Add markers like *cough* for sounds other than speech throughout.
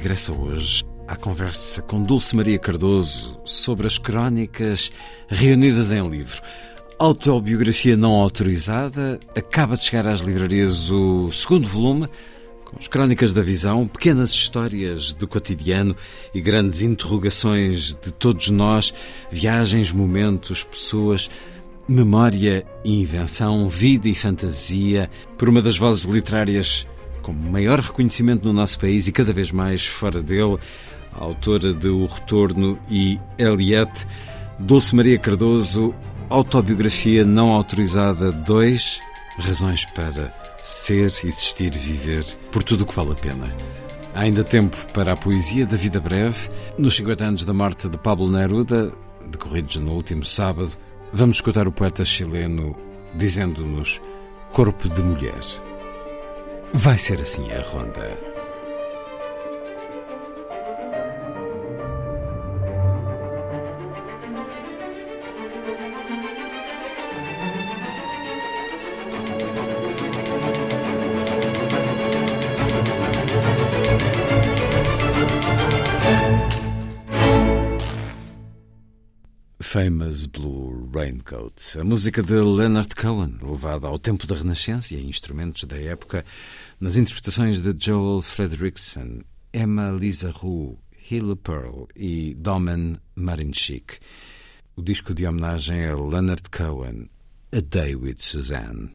Regressa hoje à conversa com Dulce Maria Cardoso sobre as crónicas reunidas em livro. Autobiografia não autorizada, acaba de chegar às livrarias o segundo volume, com as crónicas da visão, pequenas histórias do cotidiano e grandes interrogações de todos nós, viagens, momentos, pessoas, memória e invenção, vida e fantasia, por uma das vozes literárias com maior reconhecimento no nosso país e cada vez mais fora dele, a autora de O Retorno e Eliette, Dulce Maria Cardoso, autobiografia não autorizada 2, razões para ser, existir, viver, por tudo o que vale a pena. Há ainda tempo para a poesia da vida breve. Nos 50 anos da morte de Pablo Neruda, decorridos no último sábado, vamos escutar o poeta chileno dizendo-nos corpo de mulher. Vai ser assim a ronda. Famous Blue Raincoat, a música de Leonard Cohen, levada ao tempo da Renascença e a instrumentos da época, nas interpretações de Joel Fredrickson, Emma Lisa Roux, Hilla Pearl e Domen Marinchik. O disco de homenagem a Leonard Cohen, A Day with Suzanne.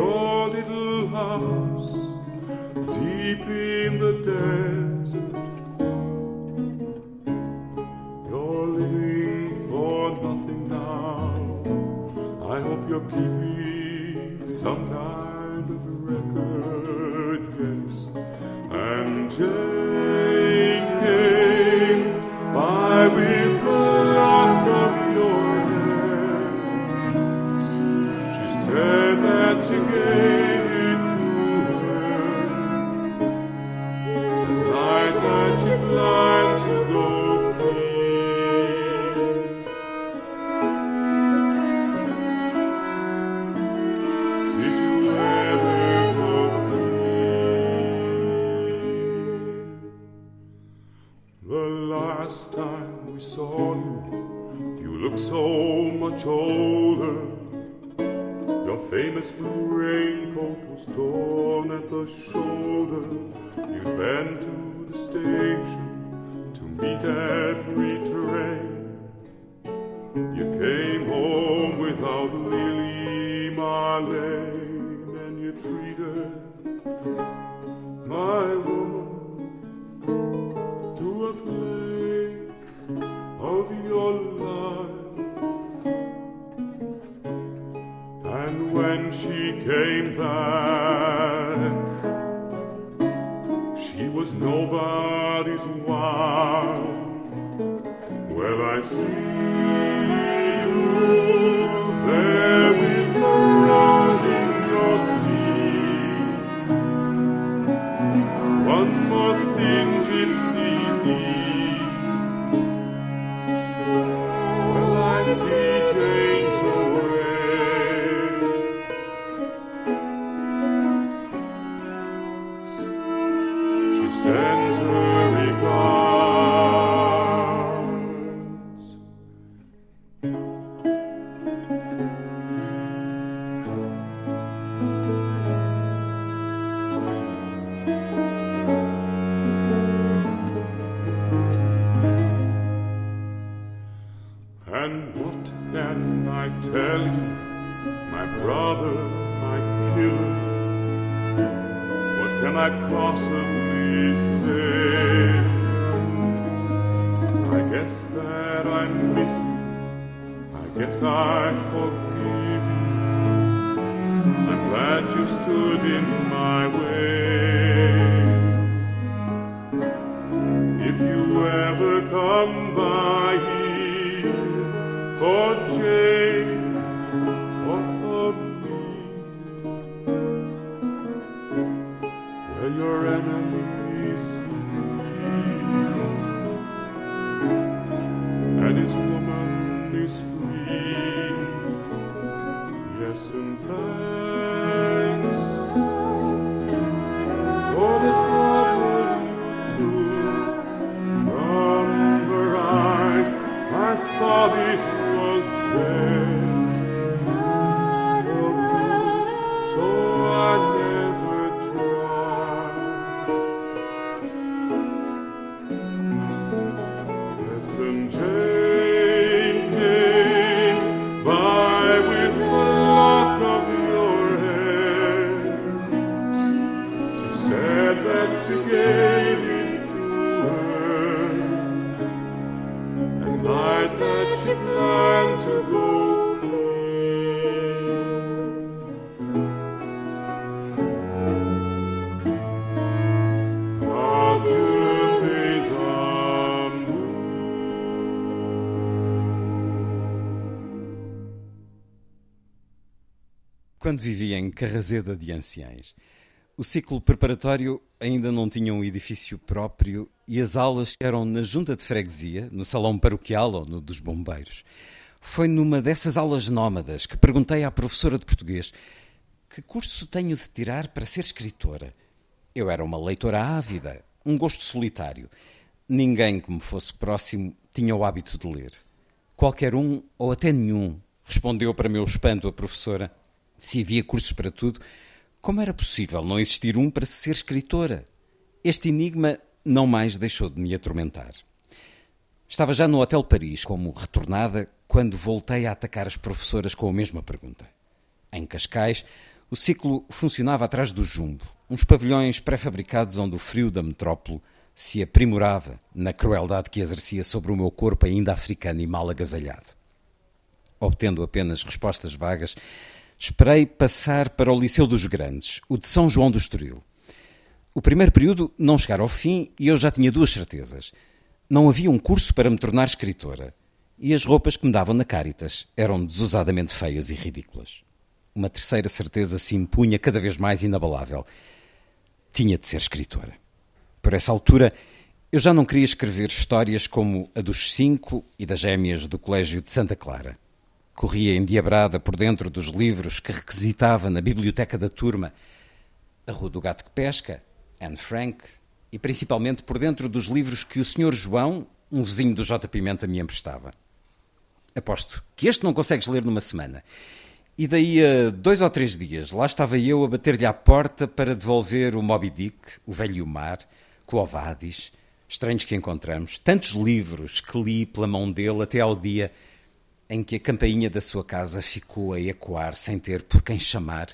your little house deep in the desert. You're living for nothing now. I hope you're keeping some kind said that you gave it to her, and lies that you to go. Quando vivia em Carrazeda de Anciães, o ciclo preparatório ainda não tinha um edifício próprio e as aulas eram na junta de freguesia, no salão paroquial ou no dos bombeiros. Foi numa dessas aulas nómadas que perguntei à professora de português que curso tenho de tirar para ser escritora. Eu era uma leitora ávida, um gosto solitário. Ninguém que me fosse próximo tinha o hábito de ler. Qualquer um ou até nenhum, respondeu para meu espanto a professora. Se havia cursos para tudo, como era possível não existir um para ser escritora? Este enigma não mais deixou de me atormentar. Estava já no Hotel Paris, como retornada, quando voltei a atacar as professoras com a mesma pergunta. Em Cascais, o ciclo funcionava atrás do Jumbo, uns pavilhões pré-fabricados onde o frio da metrópole se aprimorava na crueldade que exercia sobre o meu corpo ainda africano e mal agasalhado. Obtendo apenas respostas vagas, esperei passar para o Liceu dos Grandes, o de São João do Estoril. O primeiro período não chegara ao fim e eu já tinha duas certezas. Não havia um curso para me tornar escritora. E as roupas que me davam na Caritas eram desusadamente feias e ridículas. Uma terceira certeza se impunha cada vez mais inabalável. Tinha de ser escritora. Por essa altura, eu já não queria escrever histórias como a dos cinco e das gêmeas do Colégio de Santa Clara. Corria endiabrada por dentro dos livros que requisitava na biblioteca da turma. A Rua do Gato que Pesca, Anne Frank, e principalmente por dentro dos livros que o Sr. João, um vizinho do J. Pimenta, me emprestava. Aposto que este não consegues ler numa semana. E daí a dois ou três dias, lá estava eu a bater-lhe à porta para devolver o Moby Dick, o Velho Mar, Quo Vadis, Estranhos que Encontramos, tantos livros que li pela mão dele até ao dia em que a campainha da sua casa ficou a ecoar sem ter por quem chamar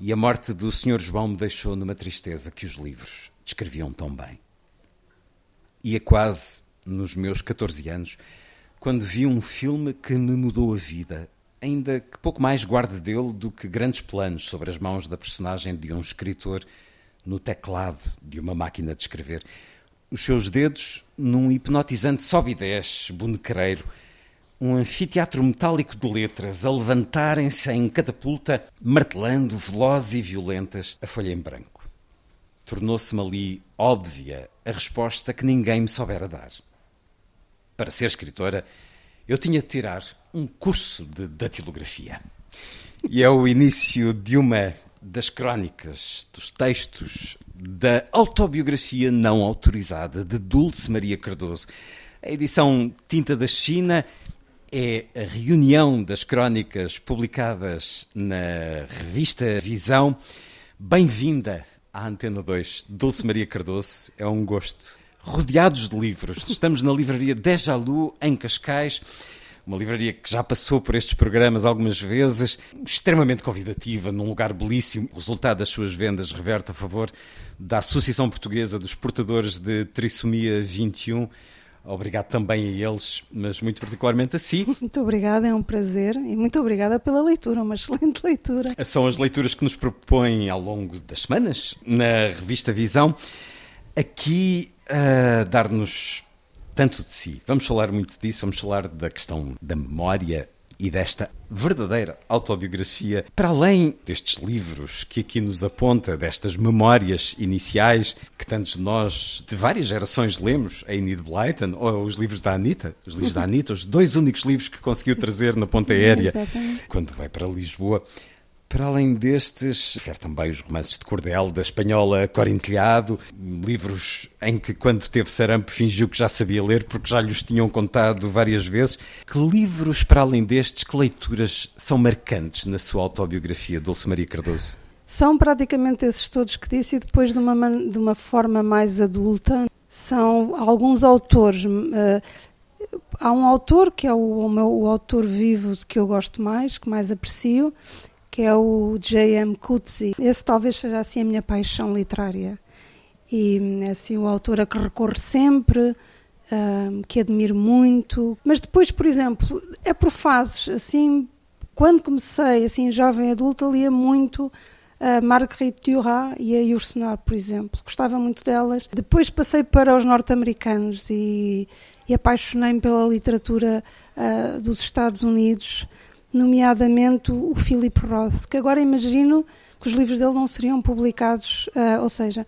e a morte do Sr. João me deixou numa tristeza que os livros descreviam tão bem. Ia quase nos meus 14 anos quando vi um filme que me mudou a vida, ainda que pouco mais guarde dele do que grandes planos sobre as mãos da personagem de um escritor no teclado de uma máquina de escrever. Os seus dedos num hipnotizante sobe e desce, bonequereiro, um anfiteatro metálico de letras a levantarem-se em catapulta, martelando, velozes e violentas, a folha em branco. Tornou-se-me ali óbvia a resposta que ninguém me soubera dar. Para ser escritora, eu tinha de tirar um curso de datilografia. E é o início de uma das crónicas, dos textos da autobiografia não autorizada de Dulce Maria Cardoso. A edição Tinta da China é a reunião das crónicas publicadas na revista Visão. Bem-vinda à Antena 2, Dulce Maria Cardoso. É um gosto. Rodeados de livros, estamos na livraria Dejalu, em Cascais. uma livraria que já passou por estes programas algumas vezes, extremamente convidativa, num lugar belíssimo. O resultado das suas vendas reverte a favor da Associação Portuguesa dos Portadores de Trissomia 21. Obrigado também a eles, mas muito particularmente a si. *laughs* Muito obrigada, é um prazer e muito obrigada pela leitura, uma *laughs* excelente leitura. São as leituras que nos propõem ao longo das semanas na revista Visão, aqui a dar-nos tanto de si. Vamos falar muito disso, vamos falar da questão da memória e desta verdadeira autobiografia, para além destes livros que aqui nos aponta, destas memórias iniciais que tantos de nós, de várias gerações, lemos, a Enid Blyton, ou os livros da Anitta, os livros da Anitta, os dois únicos livros que conseguiu trazer na ponta aérea *laughs* quando vai para Lisboa. Para além destes, refere também os romances de cordel da espanhola Corintilhado, livros em que, quando teve sarampo, fingiu que já sabia ler porque já lhes tinham contado várias vezes. Que livros, para além destes, que leituras são marcantes na sua autobiografia, Dulce Maria Cardoso? São praticamente esses todos que disse e depois de uma, de uma forma mais adulta. São alguns autores. Uh, há um autor que é o, o meu o autor vivo que eu gosto mais, que mais aprecio, que é o J.M. Coetzee. Esse talvez seja assim a minha paixão literária. E é assim o autor a que recorro sempre, um, que admiro muito. Mas depois, por exemplo, é por fases. Assim, quando comecei, assim, jovem adulta, lia muito a Marguerite Duras e a Yourcenar, por exemplo. Gostava muito delas. Depois passei para os norte-americanos e, e apaixonei-me pela literatura uh, dos Estados Unidos nomeadamente o Philip Roth, que agora imagino que os livros dele não seriam publicados, uh, ou seja,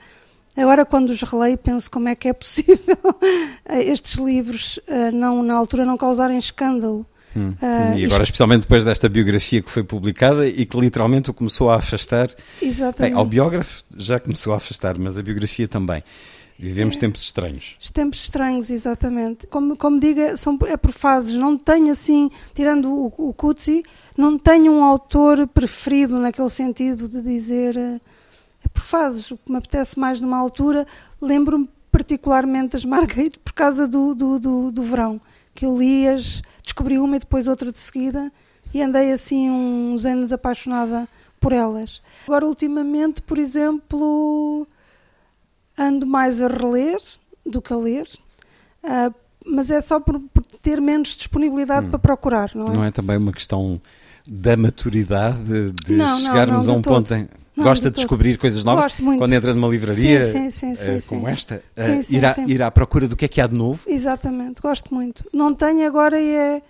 agora quando os releio penso como é que é possível *laughs* estes livros uh, não na altura não causarem escândalo. Hum. Uh, e agora, isto... especialmente depois desta biografia que foi publicada e que literalmente o começou a afastar. Exatamente. Bem, ao biógrafo já começou a afastar, mas a biografia também. Vivemos tempos estranhos. Tempos estranhos, exatamente. Como, como diga, são, é por fases. Não tenho assim, tirando o, o Kutsi, não tenho um autor preferido naquele sentido de dizer. Eh, é por fases. O que me apetece mais numa altura, lembro-me particularmente das Marguerite por causa do, do, do, do verão. Que eu li-as, descobri uma e depois outra de seguida e andei assim uns anos apaixonada por elas. Agora, ultimamente, por exemplo ando mais a reler do que a ler, uh, mas é só por, por ter menos disponibilidade hum. para procurar, não é? Não é também uma questão da maturidade, de não, chegarmos não, não, a um ponto em. Não, Gosta de, de descobrir coisas novas? Gosto muito. Quando entra numa livraria sim, sim, sim, uh, como esta, uh, ir, à, ir à procura do que é que há de novo? Exatamente, gosto muito. Não tenho agora e é,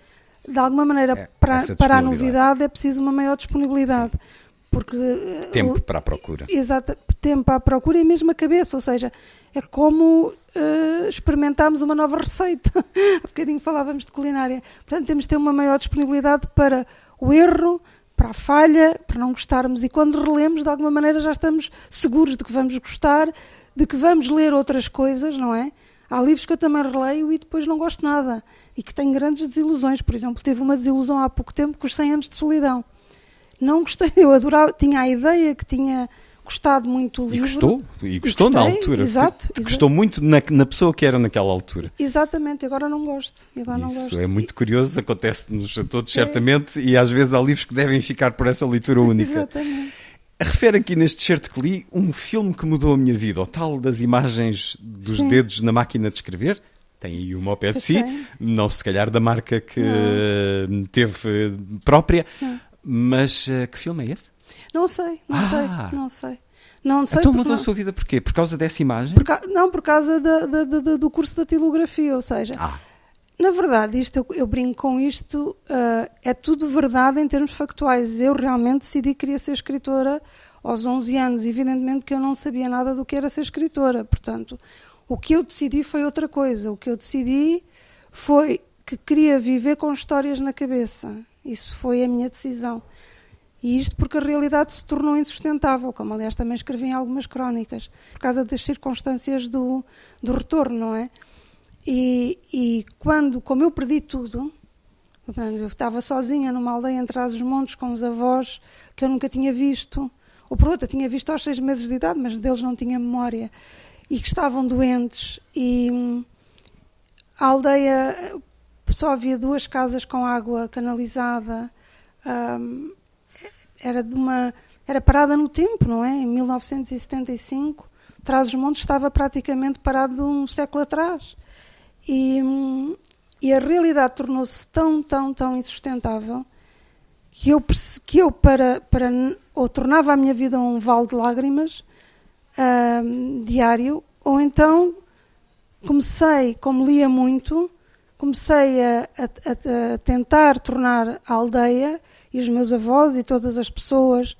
de alguma maneira, é, para, para a novidade é preciso uma maior disponibilidade. Porque tempo para a procura. Exato tempo para a procura e mesmo a cabeça ou seja é como uh, experimentarmos uma nova receita. *laughs* Há bocadinho falávamos de culinária. Portanto temos de ter uma maior disponibilidade para o erro para a falha para não gostarmos. E quando relemos de alguma maneira já estamos seguros de que vamos gostar de que vamos ler outras coisas não é? Há livros que eu também releio e depois não gosto nada. E que tenho grandes desilusões. Por exemplo teve uma desilusão há pouco tempo com os 100 anos de solidão não gostei, *laughs* eu adorava, tinha a ideia que tinha gostado muito do livro. E gostou, e gostou gostei, na altura. Exato. Te, te gostou muito na, na, pessoa que era naquela altura. Exatamente, agora não gosto. Agora Isso não gosto. é muito curioso, acontece-nos a todos, é. certamente, e às vezes há livros que devem ficar por essa leitura única. Exatamente. Refere aqui neste certo que li um filme que mudou a minha vida, o tal das imagens dos Sim. dedos na máquina de escrever. Tem aí uma ao pé de si, não se calhar da marca que não. teve própria, não. Mas uh, que filme é esse? Não sei, não ah. sei, não sei. Não sei então mudou a sua vida porquê? Por causa dessa imagem? Por ca... Não, por causa do curso da tilografia, ou seja, ah. na verdade, isto eu, eu brinco com isto, uh, é tudo verdade em termos factuais. Eu realmente decidi que queria ser escritora aos 11 anos. Evidentemente que eu não sabia nada do que era ser escritora, portanto, o que eu decidi foi outra coisa. O que eu decidi foi que queria viver com histórias na cabeça isso foi a minha decisão. E isto porque a realidade se tornou insustentável, como aliás também escrevi em algumas crónicas, por causa das circunstâncias do, do retorno, não é? E, e quando, como eu perdi tudo, eu estava sozinha numa aldeia entre os montes com os avós que eu nunca tinha visto, ou por outra, tinha visto aos seis meses de idade, mas deles não tinha memória, e que estavam doentes, e hum, a aldeia só havia duas casas com água canalizada. Um, era de uma era parada no tempo, não é? Em 1975, Trás-os-Montes estava praticamente parado um século atrás. E, e a realidade tornou-se tão, tão, tão insustentável que eu, que eu para, para, ou tornava a minha vida um vale de lágrimas uh, diário, ou então comecei, como lia muito, comecei a, a, a, tentar tornar a aldeia e os meus avós e todas as pessoas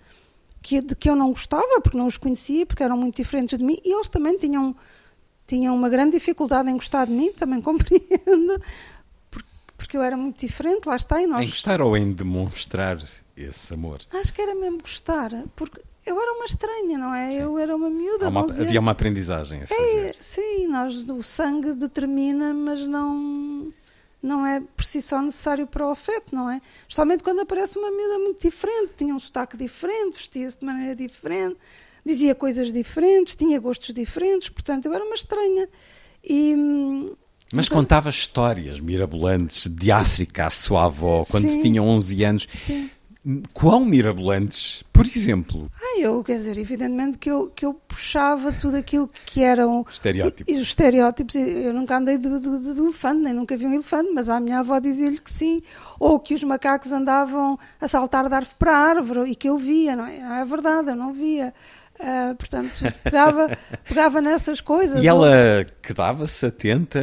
que, de que eu não gostava, porque não os conhecia, porque eram muito diferentes de mim, e eles também tinham, tinham uma grande dificuldade em gostar de mim, também *laughs* compreendo, porque, eu era muito diferente, lá está. E nós... Em gostar ou em demonstrar esse amor? Acho que era mesmo gostar, porque eu era uma estranha, não é? Sim. Eu era uma miúda. Uma, havia uma aprendizagem a fazer. É, sim, nós, o sangue determina, mas não não é por si só necessário para o afeto, não é? Especialmente quando aparece uma miúda muito diferente, tinha um sotaque diferente, vestia-se de maneira diferente, dizia coisas diferentes, tinha gostos diferentes, portanto eu era uma estranha. E, mas então, contava histórias mirabolantes de África à sua avó quando sim, tinha 11 anos. Sim quão mirabolantes, por exemplo? Ah, eu, quer dizer, evidentemente que eu, que eu puxava tudo aquilo que eram estereótipos. Os estereótipos, eu nunca andei de, de, de elefante, nem nunca vi um elefante, mas a minha avó dizia-lhe que sim, ou que os macacos andavam a saltar de árvore para árvore e que eu via, não é? Não é verdade, eu não via. Uh, portanto, pegava, pegava nessas coisas. E ela ou... quedava-se atenta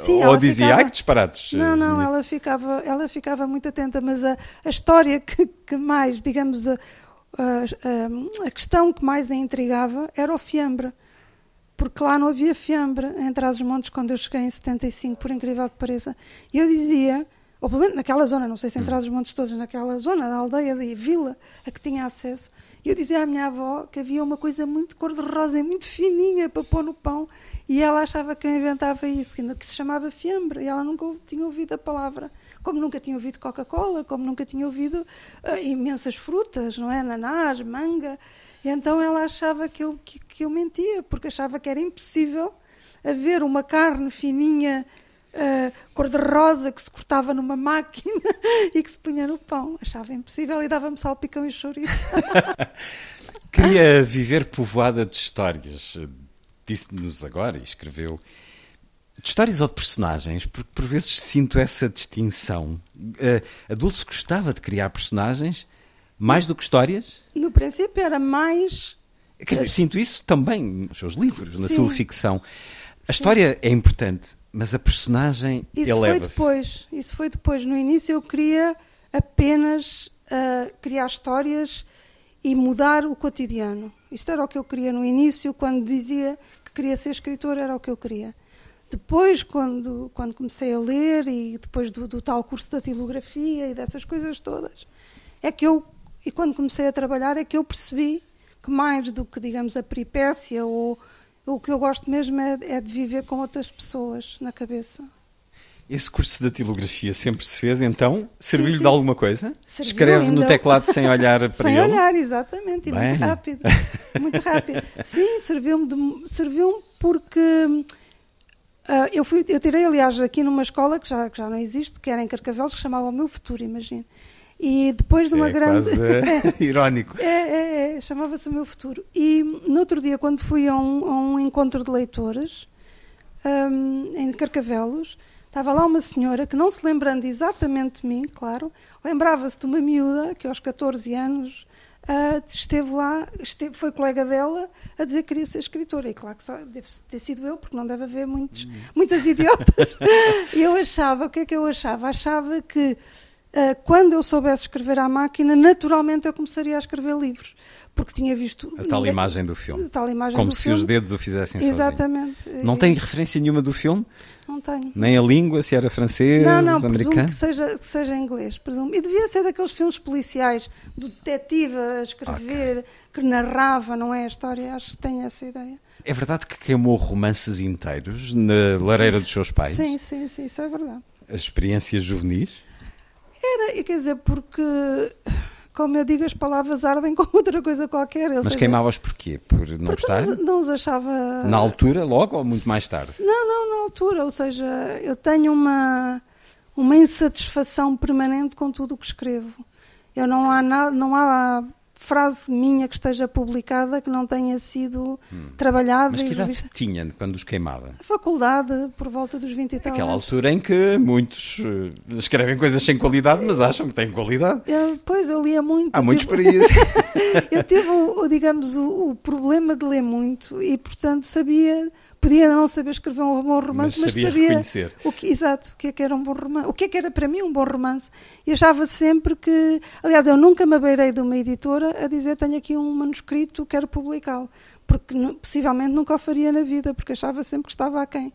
Sim, ou dizia, ficava... ai que disparados? Não, não, ela ficava, ela ficava muito atenta, mas a, a história que, que mais, digamos, a, a, a, questão que mais a intrigava era o fiambre. Porque lá não havia fiambre em Trás-os-Montes quando eu cheguei em 75, por incrível que pareça. E eu dizia, ou pelo menos naquela zona, não sei se em hum. Trás-os-Montes todos, naquela zona da aldeia, da vila a que tinha acesso, e eu dizia à minha avó que havia uma coisa muito cor-de-rosa e muito fininha para pôr no pão e ela achava que eu inventava isso, que se chamava fiambre, e ela nunca tinha ouvido a palavra. Como nunca tinha ouvido Coca-Cola, como nunca tinha ouvido uh, imensas frutas, não é? Ananás, manga. E então ela achava que eu, que, que eu mentia, porque achava que era impossível haver uma carne fininha uh, cor-de-rosa que se cortava numa máquina *laughs* e que se punha no pão. Achava impossível e dava-me salpicão e chouriço. *laughs* Queria viver povoada de histórias. Disse-nos agora e escreveu. De histórias ou de personagens, porque por vezes sinto essa distinção. Uh, a Dulce gostava de criar personagens mais do que histórias? No princípio era mais. Quer dizer, sinto isso também nos seus livros, na Sim. sua ficção. A história é importante, mas a personagem isso foi depois. Isso foi depois. No início eu queria apenas uh, criar histórias e mudar o cotidiano. Isto era o que eu queria no início, quando dizia que queria ser escritor, era o que eu queria. Depois, quando, quando comecei a ler e depois do, do tal curso da tilografia e dessas coisas todas, é que eu, e quando comecei a trabalhar, é que eu percebi que mais do que, digamos, a peripécia ou o que eu gosto mesmo é, é de viver com outras pessoas na cabeça. Esse curso de datilografia sempre se fez, então? Serviu-lhe de alguma coisa? Serviu Escreve ainda. no teclado sem olhar *laughs* para sem ele? Sem olhar, exatamente, e Bem. muito rápido. Muito rápido. *laughs* Sim, serviu-me serviu porque uh, eu, fui, eu tirei, aliás, aqui numa escola que já, que já não existe, que era em Carcavelos, que chamava O Meu Futuro, imagine. E depois de uma é grande. Quase *laughs* irónico. É, é, é chamava-se o meu futuro. E no outro dia, quando fui a um, a um encontro de leitores, um, em Carcavelos, estava lá uma senhora que, não se lembrando exatamente de mim, claro, lembrava-se de uma miúda que aos 14 anos uh, esteve lá, esteve, foi colega dela a dizer que queria ser escritora. E claro que só deve ter sido eu, porque não deve haver muitos, muitas idiotas. *laughs* e eu achava, o que é que eu achava? Achava que quando eu soubesse escrever à máquina, naturalmente eu começaria a escrever livros, porque tinha visto a tal imagem do filme, tal imagem como se filme. os dedos o fizessem Exatamente. Sozinho. Não tem referência nenhuma do filme? Não tenho. Nem a língua, se era francês, não, não, americano? que seja, que seja inglês, presumo. E devia ser daqueles filmes policiais, do detetive a escrever, okay. que narrava, não é a história, acho que tenho essa ideia. É verdade que queimou romances inteiros na lareira dos seus pais? Sim, sim, sim, isso é verdade. As experiências juvenis? Era, quer dizer, porque, como eu digo, as palavras ardem como *laughs* outra coisa qualquer. Mas seja, queimavas porquê? Por não gostar? Não, não os achava. Na altura, logo ou muito mais tarde? Não, não, na altura. Ou seja, eu tenho uma, uma insatisfação permanente com tudo o que escrevo. Eu não há nada, não há frase minha que esteja publicada que não tenha sido hum. trabalhada. Mas que idade tinha quando os queimava? A faculdade, por volta dos 20 e tal Aquela anos. altura em que muitos uh, escrevem coisas sem qualidade, mas acham que têm qualidade. Eu, pois, eu lia muito. Há muitos para *laughs* isso. eu tive, o, digamos, o, o problema de ler muito e, portanto, sabia podia não saber escrever um bom romance, mas, mas sabia, reconhecer. o que, exato, o que é que era um bom romance, o que é que era para mim um bom romance. E achava sempre que, aliás, eu nunca me abeirei de uma editora a dizer tenho aqui um manuscrito, quero publicá-lo, porque possivelmente nunca o faria na vida, porque achava sempre que estava a quem.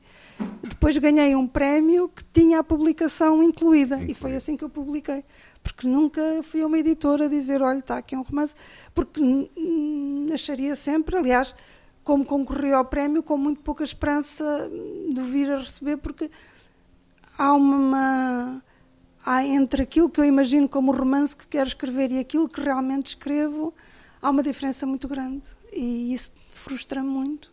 Depois ganhei um prémio que tinha a publicação incluída, Incluído. e foi assim que eu publiquei. Porque nunca fui a uma editora dizer, olha, está aqui um romance, porque acharia sempre, aliás, como concorri ao prémio com muito pouca esperança de vir a receber, porque há uma. Há entre aquilo que eu imagino como romance que quero escrever e aquilo que realmente escrevo, há uma diferença muito grande. E isso frustra-me muito.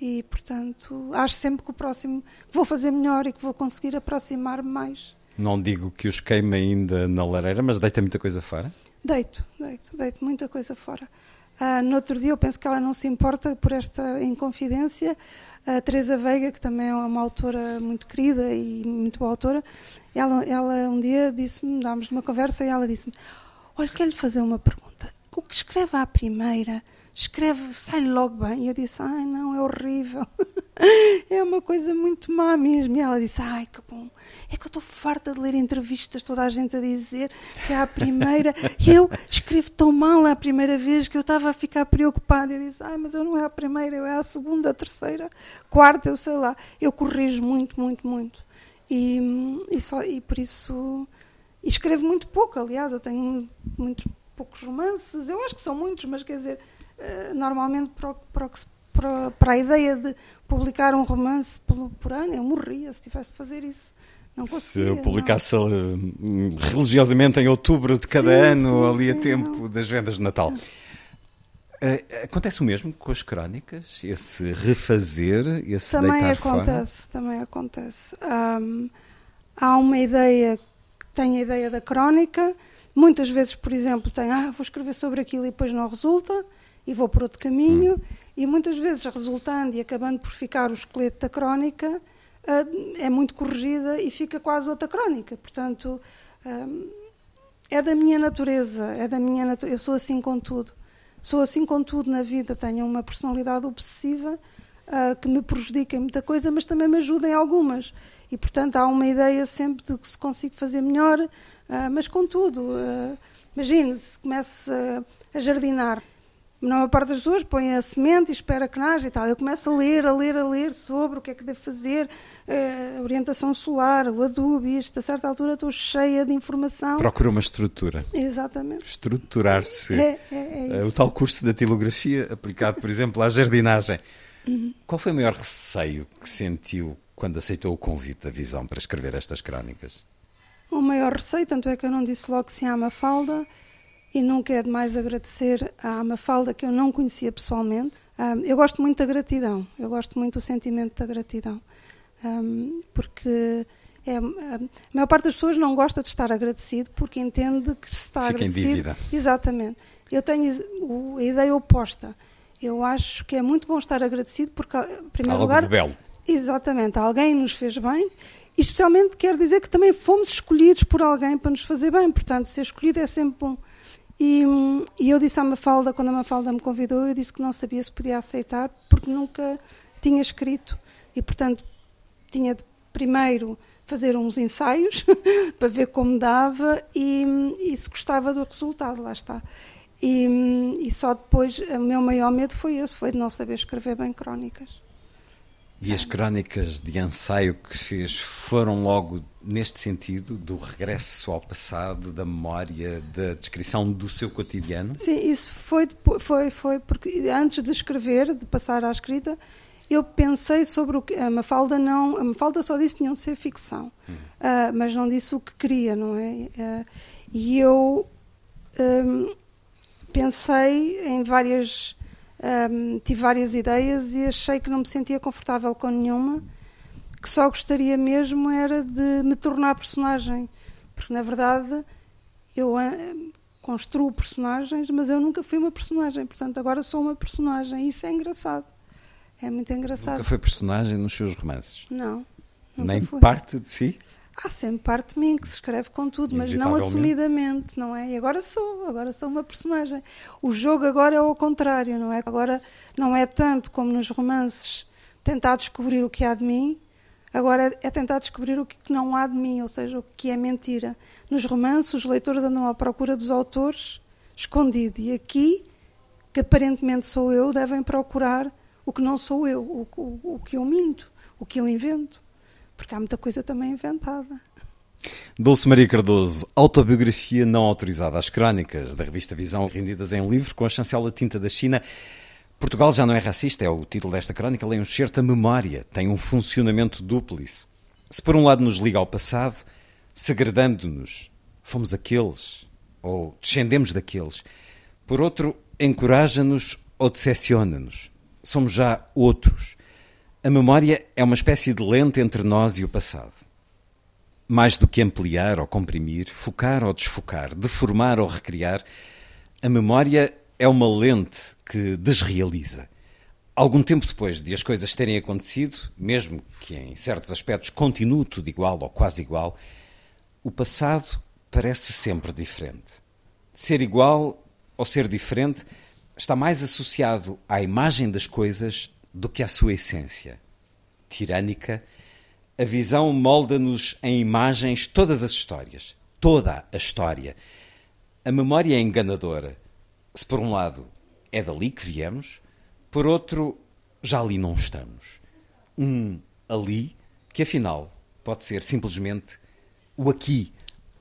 E, portanto, acho sempre que o próximo que vou fazer melhor e que vou conseguir aproximar-me mais. Não digo que os queime ainda na lareira, mas deita muita coisa fora? Deito, deito, deito muita coisa fora. Uh, no outro dia, eu penso que ela não se importa por esta inconfidência. A Teresa Veiga, que também é uma autora muito querida e muito boa autora, ela, ela um dia disse-me, dámos uma conversa e ela disse-me: Olha, quero lhe fazer uma pergunta. O que escreve à primeira escreve, sai logo bem. E eu disse, ai não, é horrível. *laughs* *laughs* é uma coisa muito má mesmo. E ela disse, ai que bom. É que eu estou farta de ler entrevistas, toda a gente a dizer que é a primeira. *laughs* eu escrevo tão mal a primeira vez que eu estava a ficar preocupada. Eu disse, ai, mas eu não é a primeira, eu é a segunda, a terceira, quarta, eu sei lá. Eu corrijo muito, muito, muito. E, e, só, e por isso... E escrevo muito pouco, aliás, eu tenho muitos poucos romances, eu acho que são muitos, mas quer dizer, eh, normalmente para, para, para, para, a ideia de publicar um romance por, por, ano, eu morria se tivesse de fazer isso. Não se eu publicasse não. Eh, religiosamente em outubro de cada sim, ano, sim, ali sim, a tempo não. das vendas de Natal. Uh, acontece o mesmo com as crónicas? Esse refazer, esse também deitar acontece, fora? Também acontece. Um, há uma ideia que tem a ideia da crónica. Muitas vezes, por exemplo, tem, ah, vou escrever sobre aquilo e depois não resulta e vou por outro caminho, hum. E muitas vezes resultando e acabando por ficar o esqueleto da crónica, uh, é muito corrigida e fica quase outra crónica. Portanto, uh, é da minha natureza, é da minha natu eu sou assim com tudo. Sou assim com tudo na vida, tenho uma personalidade obsessiva uh, que me prejudica em muita coisa, mas também me ajuda em algumas. E, portanto, há uma ideia sempre de que se consigo fazer melhor, mas com tudo. Imagine, se começa a jardinar, na maior parte das pessoas põe a semente e espera que nasça e tal. Eu começo a ler, a ler, a ler sobre o que é que devo fazer, eh, a orientação solar, o adubo, isto. A certa altura estou cheia de informação. Procura uma estrutura. Exatamente. Estruturar-se. É, é, é eh, o tal curso da tilografia aplicado, por exemplo, à jardinagem. Uhum. Qual foi o maior receio que sentiu quando aceitou o convite da Visão para escrever estas crónicas? O maior receio, tanto é que eu não disse logo que se ama falda e nunca é demais agradecer à Mafalda, que eu não conhecia pessoalmente. Eu gosto muito da gratidão, eu gosto muito do sentimento da gratidão, porque é, a maior parte das pessoas não gosta de estar agradecido porque entende que se está Fica agradecido. Em dívida. Exatamente. Eu tenho a ideia oposta. Eu acho que é muito bom estar agradecido porque, em primeiro Algo lugar. De belo. Exatamente, alguém nos fez bem e especialmente quer dizer que também fomos escolhidos por alguém para nos fazer bem. Portanto, ser escolhido é sempre bom. E, e, eu disse à Mafalda, quando a Mafalda me convidou, eu disse que não sabia se podia aceitar, porque nunca tinha escrito. E, portanto, tinha de primeiro fazer uns ensaios *laughs* para ver como dava e, e, se gostava do resultado, lá está. E, e só depois, o meu maior medo foi esse, foi de não saber escrever bem crónicas. E as crónicas de ensaio que fez foram logo neste sentido, do regresso ao passado, da memória, da descrição do seu cotidiano? Sim, isso foi, foi, foi porque antes de escrever, de passar à escrita, eu pensei sobre o que a Mafalda não, a Mafalda só disse que tinham de ser ficção, hum. uh, mas não disse o que queria, não é? Uh, e eu um, pensei em várias um, tive várias ideias e achei que não me sentia confortável com nenhuma, que só gostaria mesmo era de me tornar personagem, porque na verdade eu eh, construo personagens, mas eu nunca fui uma personagem, portanto agora sou uma personagem. Isso é engraçado. É muito engraçado. Nunca foi personagem nos seus romances? Não. Nem foi. parte de si? Há sempre parte de mim que se escreve com tudo, mas não assumidamente, não é? E agora sou, agora sou uma personagem. O jogo agora é ao contrário, não é? Agora não é tanto como nos romances tentar descobrir o que há de mim, agora é tentar descobrir o que não há de mim, ou seja, o que é mentira. Nos romances, os leitores andam à procura dos autores escondido, e aqui, que aparentemente sou eu, devem procurar o que não sou eu, o, o, o que eu minto, o que eu invento porque há muita coisa também inventada. Dulce Maria Cardoso, autobiografia não autorizada. As crónicas da revista Visão rendidas em livro com a chancela tinta da China. Portugal já não é racista, é o título desta crónica. Lê um certo a memória, tem um funcionamento dúplice. Se por um lado nos liga ao passado, segredando-nos, fomos aqueles, ou descendemos daqueles. Por outro, encoraja-nos ou decepciona-nos. Somos já outros. A memória é uma espécie de lente entre nós e o passado. Mais do que ampliar ou comprimir, focar ou desfocar, deformar ou recriar, a memória é uma lente que desrealiza. Algum tempo depois de as coisas terem acontecido, mesmo que em certos aspectos continue tudo igual ou quase igual, o passado parece sempre diferente. Ser igual ou ser diferente está mais associado à imagem das coisas do que a sua essência. Tirânica, a visão molda-nos em imagens todas as histórias, toda a história. A memória é enganadora. Se por um lado é dali que viemos, por outro já ali não estamos. Um ali que afinal pode ser simplesmente o aqui,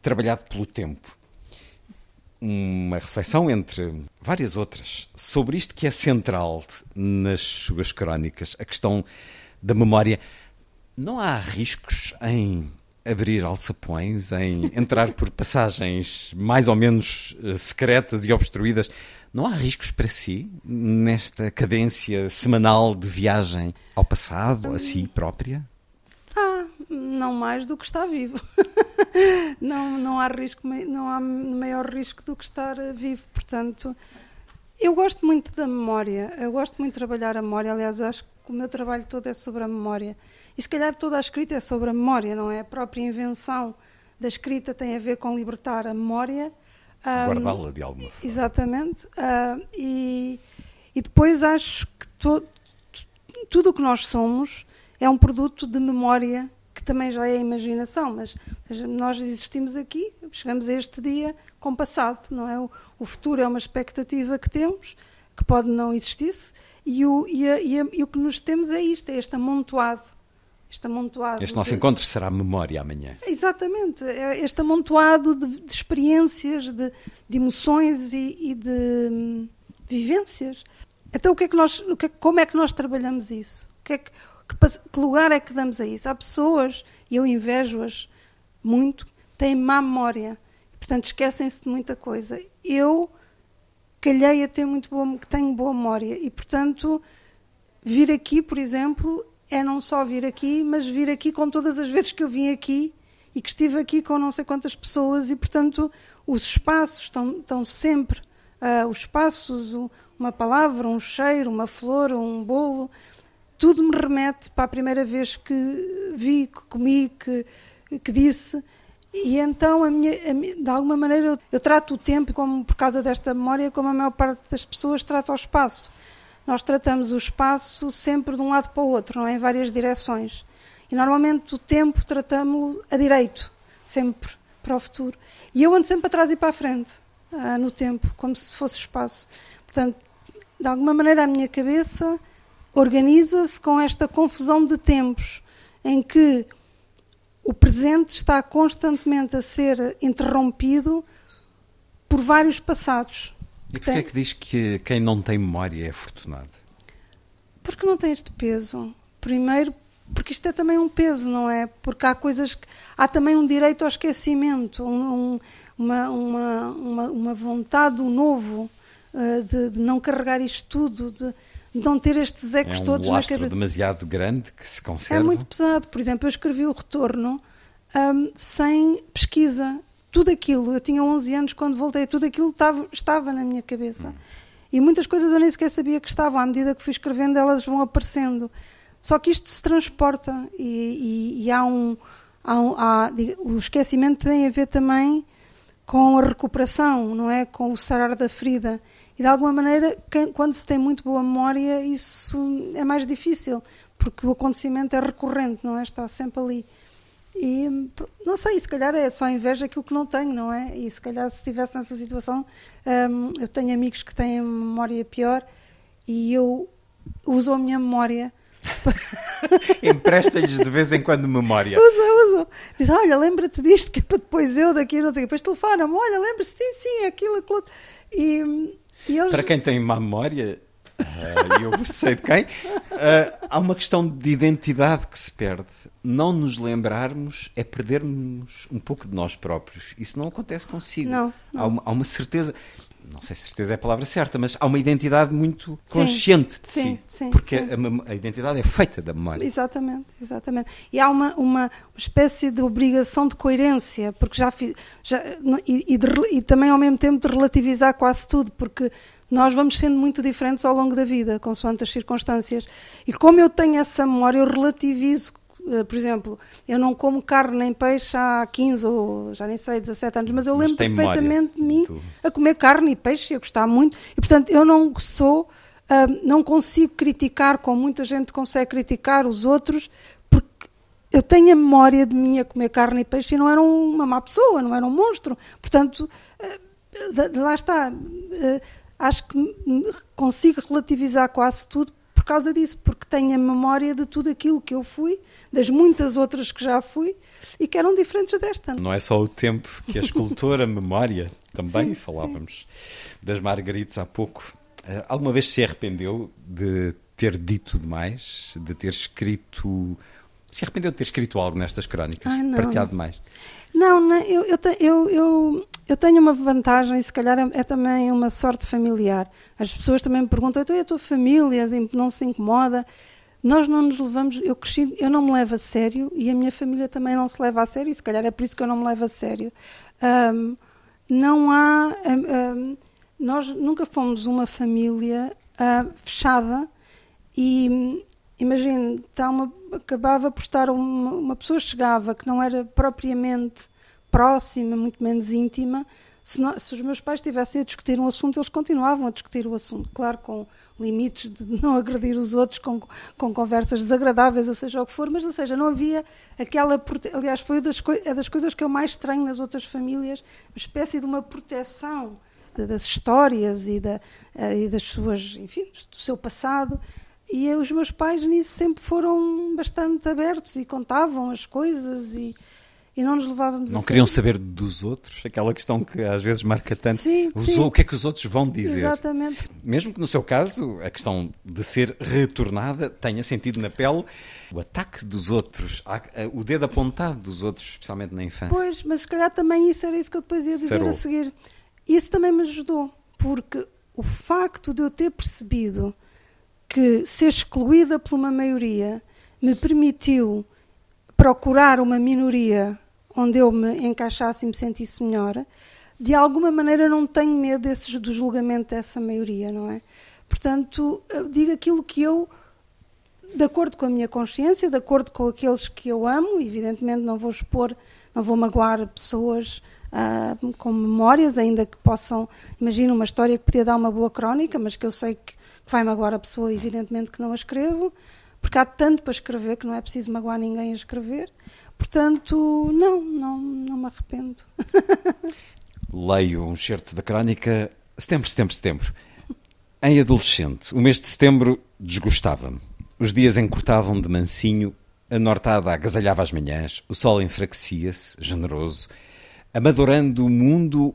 trabalhado pelo tempo uma reflexão entre várias outras sobre isto que é central nas suas crónicas, a questão da memória. Não há riscos em abrir alçapões, em entrar por passagens mais ou menos eh, secretas e obstruídas. Não há riscos para si nesta cadência semanal de viagem ao passado, a si própria? Não mais do que está vivo. *laughs* não, não há risco, não há maior risco do que estar eh, vivo. Portanto, eu gosto muito da memória, eu gosto muito de trabalhar a memória. Aliás, eu acho que o meu trabalho todo é sobre a memória. E se calhar toda a escrita é sobre a memória, não é? A própria invenção da escrita tem a ver com libertar a memória. Guardá-la de alguma forma. Exatamente. Uh, e, e depois acho que to, tudo o que nós somos é um produto de memória que também já é imaginação, mas seja, nós existimos aqui, chegamos a este dia com passado, não é? O, o, futuro é uma expectativa que temos, que pode não existir, e o, e, a, e, a, e o que nos temos é isto, é este amontoado. Este, amontoado este nosso de, encontro será memória amanhã. Exatamente, é este amontoado de, de experiências, de, de emoções e, e de hum, vivências. Então, o que é que nós, o que é, como é que nós trabalhamos isso? O que é que, que, que lugar é que damos a isso? Há pessoas, e eu invejo-as muito, têm má memória. Portanto, esquecem-se de muita coisa. Eu calhei a ter muito boa, que tenho boa memória. E, portanto, vir aqui, por exemplo, é não só vir aqui, mas vir aqui com todas as vezes que eu vim aqui e que estive aqui com não sei quantas pessoas e, portanto, os espaços estão, estão sempre, uh, os espaços, uma palavra, um cheiro, uma flor, um bolo, tudo me remete para a primeira vez que vi, que comi, que, que disse. E então, a minha, a, de alguma maneira, eu, eu, trato o tempo, como por causa desta memória, como a maior parte das pessoas trata o espaço. Nós tratamos o espaço sempre de um lado para o outro, não é? Em várias direções. E normalmente o tempo tratamos-lo a direito, sempre para o futuro. E eu ando sempre para trás e para a frente, ah, no tempo, como se fosse espaço. Portanto, de alguma maneira, a minha cabeça organiza-se com esta confusão de tempos em que o presente está constantemente a ser interrompido por vários passados. E porquê é que diz que quem não tem memória é afortunado? Porque não tem este peso. Primeiro, porque isto é também um peso, não é? Porque há coisas que. Há também um direito ao esquecimento, um, um, uma, uma, uma, uma, vontade do novo, uh, de, de, não carregar isto tudo, de, não ter estes ecos é um todos na cabeça. demasiado grande que se É conserva. muito pesado. Por exemplo, eu escrevi o retorno hum, sem pesquisa. Tudo aquilo, eu tinha 11 anos quando voltei, tudo aquilo estava, estava na minha cabeça. E muitas coisas eu nem sequer sabia que estavam. À medida que fui escrevendo, elas vão aparecendo. Só que isto se transporta e, e- e há um. há um- há- o esquecimento tem a ver também com a recuperação, não é? Com o sarar da ferida. E de alguma maneira, quem- quando se tem muito boa memória, isso é mais difícil, porque o acontecimento é recorrente, não é? Está sempre ali. E não sei, se calhar é só inveja aquilo que não tenho, não é? E se calhar se estivesse nessa situação, hum, eu tenho amigos que têm memória pior e eu uso a minha memória. *laughs* Empresta-lhes de vez em quando memória. *laughs* Usa, usa. Diz, olha, lembra-te disto, que é para depois eu daqui, não sei. Depois telefona-me, olha, lembra-te, sim, sim, aquilo, aquilo. E, e eles... Para quem tem má memória, eh, eu sei de quem, eh, há uma questão de identidade que se perde. Não nos lembrarmos é perdermos um pouco de nós próprios. Isso não acontece consigo. Não, não. Há, uma, há uma certeza, não sei se certeza é a palavra certa, mas há uma identidade muito Sim, consciente de sim, si. sim, porque sim. A, a identidade é feita da memória. Exatamente, exatamente. E há uma, uma espécie de obrigação de coerência, porque já fiz. Já, e, e de e também ao mesmo tempo de relativizar quase tudo, porque nós vamos sendo muito diferentes ao longo da vida, consoante as circunstâncias. E como eu tenho essa memória, eu relativizo. Eh, Por exemplo, eu não como carne nem peixe há 15 ou já nem sei, 17 anos, mas eu Mas lembro perfeitamente de mim do- a comer carne e peixe e a gostar muito. E portanto, eu não sou, ah, não consigo criticar como muita gente consegue criticar os outros, porque eu tenho a memória de mim a comer carne e peixe e não era uma má pessoa, não era um monstro. Portanto, de lá está. Ah, acho que consigo relativizar quase tudo causa disso, porque tenho a memória de tudo aquilo que eu fui, das muitas outras que já fui e que eram diferentes desta. Não é só o tempo que a escultora, *laughs* a memória, também Sim, falávamos das Margaritas há pouco. Eh, alguma vez se arrependeu de ter dito demais, de ter escrito. Se arrependeu de ter escrito algo nestas crónicas? Ai. Partilhado demais. Não, não, eu, eu, eu, eu tenho uma vantagem, e se calhar é, é também uma sorte familiar. As pessoas também me perguntam, então e a tua família não se incomoda? Nós não nos levamos, eu cresci, eu não me levo a sério e a minha família também não se leva a sério, e se calhar é por isso que eu não me levo a sério. Ahm, não há. ahm, nós nunca fomos uma família ah, fechada e imagine, tá uma, acabava por estar uma, uma pessoa chegava que não era propriamente próxima, muito menos íntima. Se, não- se os meus pais estivessem a discutir um assunto, eles continuavam a discutir o assunto, claro, com limites de *laughs* não agredir os outros, com, com conversas desagradáveis, ou seja o que for, mas, ou seja, não havia aquela. Aliás, foi das, é das coisas que eu mais estranho nas outras famílias, uma espécie de uma proteção da- das histórias e, da, e das suas, enfim, do seu passado. E os meus pais nisso sempre foram bastante abertos e contavam as coisas e, e não nos levávamos Não a queriam saber dos outros? Aquela questão que às vezes marca tanto. Sim, Os- sim. O que é que os outros vão dizer? Exatamente. Mesmo que no seu caso a questão de ser retornada tenha sentido na pele o ataque dos outros, o dedo apontado dos outros, especialmente na infância. Pois, mas se calhar também isso era isso que eu depois ia dizer Sarou. a seguir. Isso também me ajudou, porque o facto de eu ter percebido que ser excluída por uma maioria me permitiu procurar uma minoria onde eu me encaixasse e me sentisse melhor, de alguma maneira não tenho medo desses, do julgamento dessa maioria, não é? Portanto, digo aquilo que eu de acordo com a minha consciência, de acordo com aqueles que eu amo, evidentemente não vou expor, não vou magoar pessoas ah, com memórias, ainda que possam, imagino uma história que podia dar uma boa crónica, mas que eu sei que, que vai magoar a pessoa, evidentemente que não a escrevo, porque há tanto para escrever que não é preciso magoar ninguém a escrever. Portanto, não, não, não me arrependo. *laughs* Leio um certo da crónica Setembro, Setembro, Setembro. Em adolescente, o mês de setembro desgostava-me. Os dias encurtavam de mansinho, a nortada agasalhava as manhãs, o sol enfraquecia-se, generoso. Amadorando o mundo,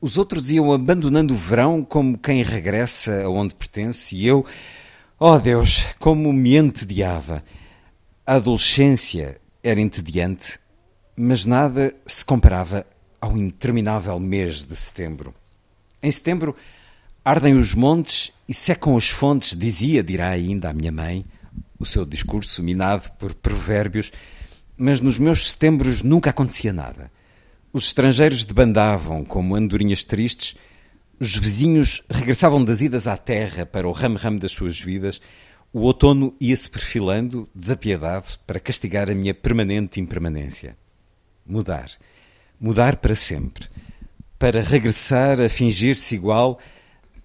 os outros iam abandonando o verão como quem regressa aonde pertence e eu, oh Deus, como me entediava. A adolescência era entediante, mas nada se comparava ao interminável mês de setembro. Em setembro ardem os montes e secam as fontes, dizia, dirá ainda a minha mãe, o seu discurso minado por provérbios, mas nos meus setembros nunca acontecia nada. Os estrangeiros debandavam como andorinhas tristes, os vizinhos regressavam das idas à terra para o ramo-ramo das suas vidas, o outono ia-se perfilando, desapiedado, para castigar a minha permanente impermanência. Mudar. Mudar para sempre. Para regressar a fingir-se igual,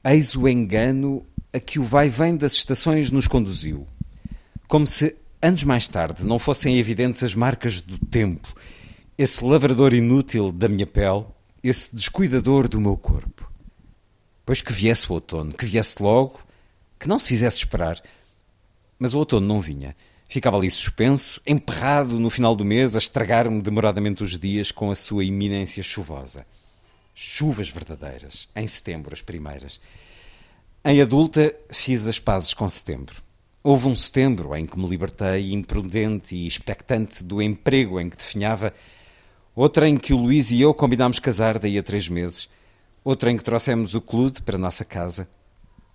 eis o engano a que o vai-vem das estações nos conduziu. Como se, anos mais tarde, não fossem evidentes as marcas do tempo, esse lavrador inútil da minha pele, esse descuidador do meu corpo. Pois que viesse o outono, que viesse logo, que não se fizesse esperar – mas o outono não vinha. Ficava ali suspenso, emperrado no final do mês, a estragar-me demoradamente os dias com a sua iminência chuvosa. Chuvas verdadeiras, em setembro, as primeiras. Em adulta, fiz as pazes com setembro. Houve um setembro em que me libertei, imprudente e expectante do emprego em que definhava, outro em que o Luís e eu combinámos casar daí a três meses, outro em que trouxemos o clude para a nossa casa,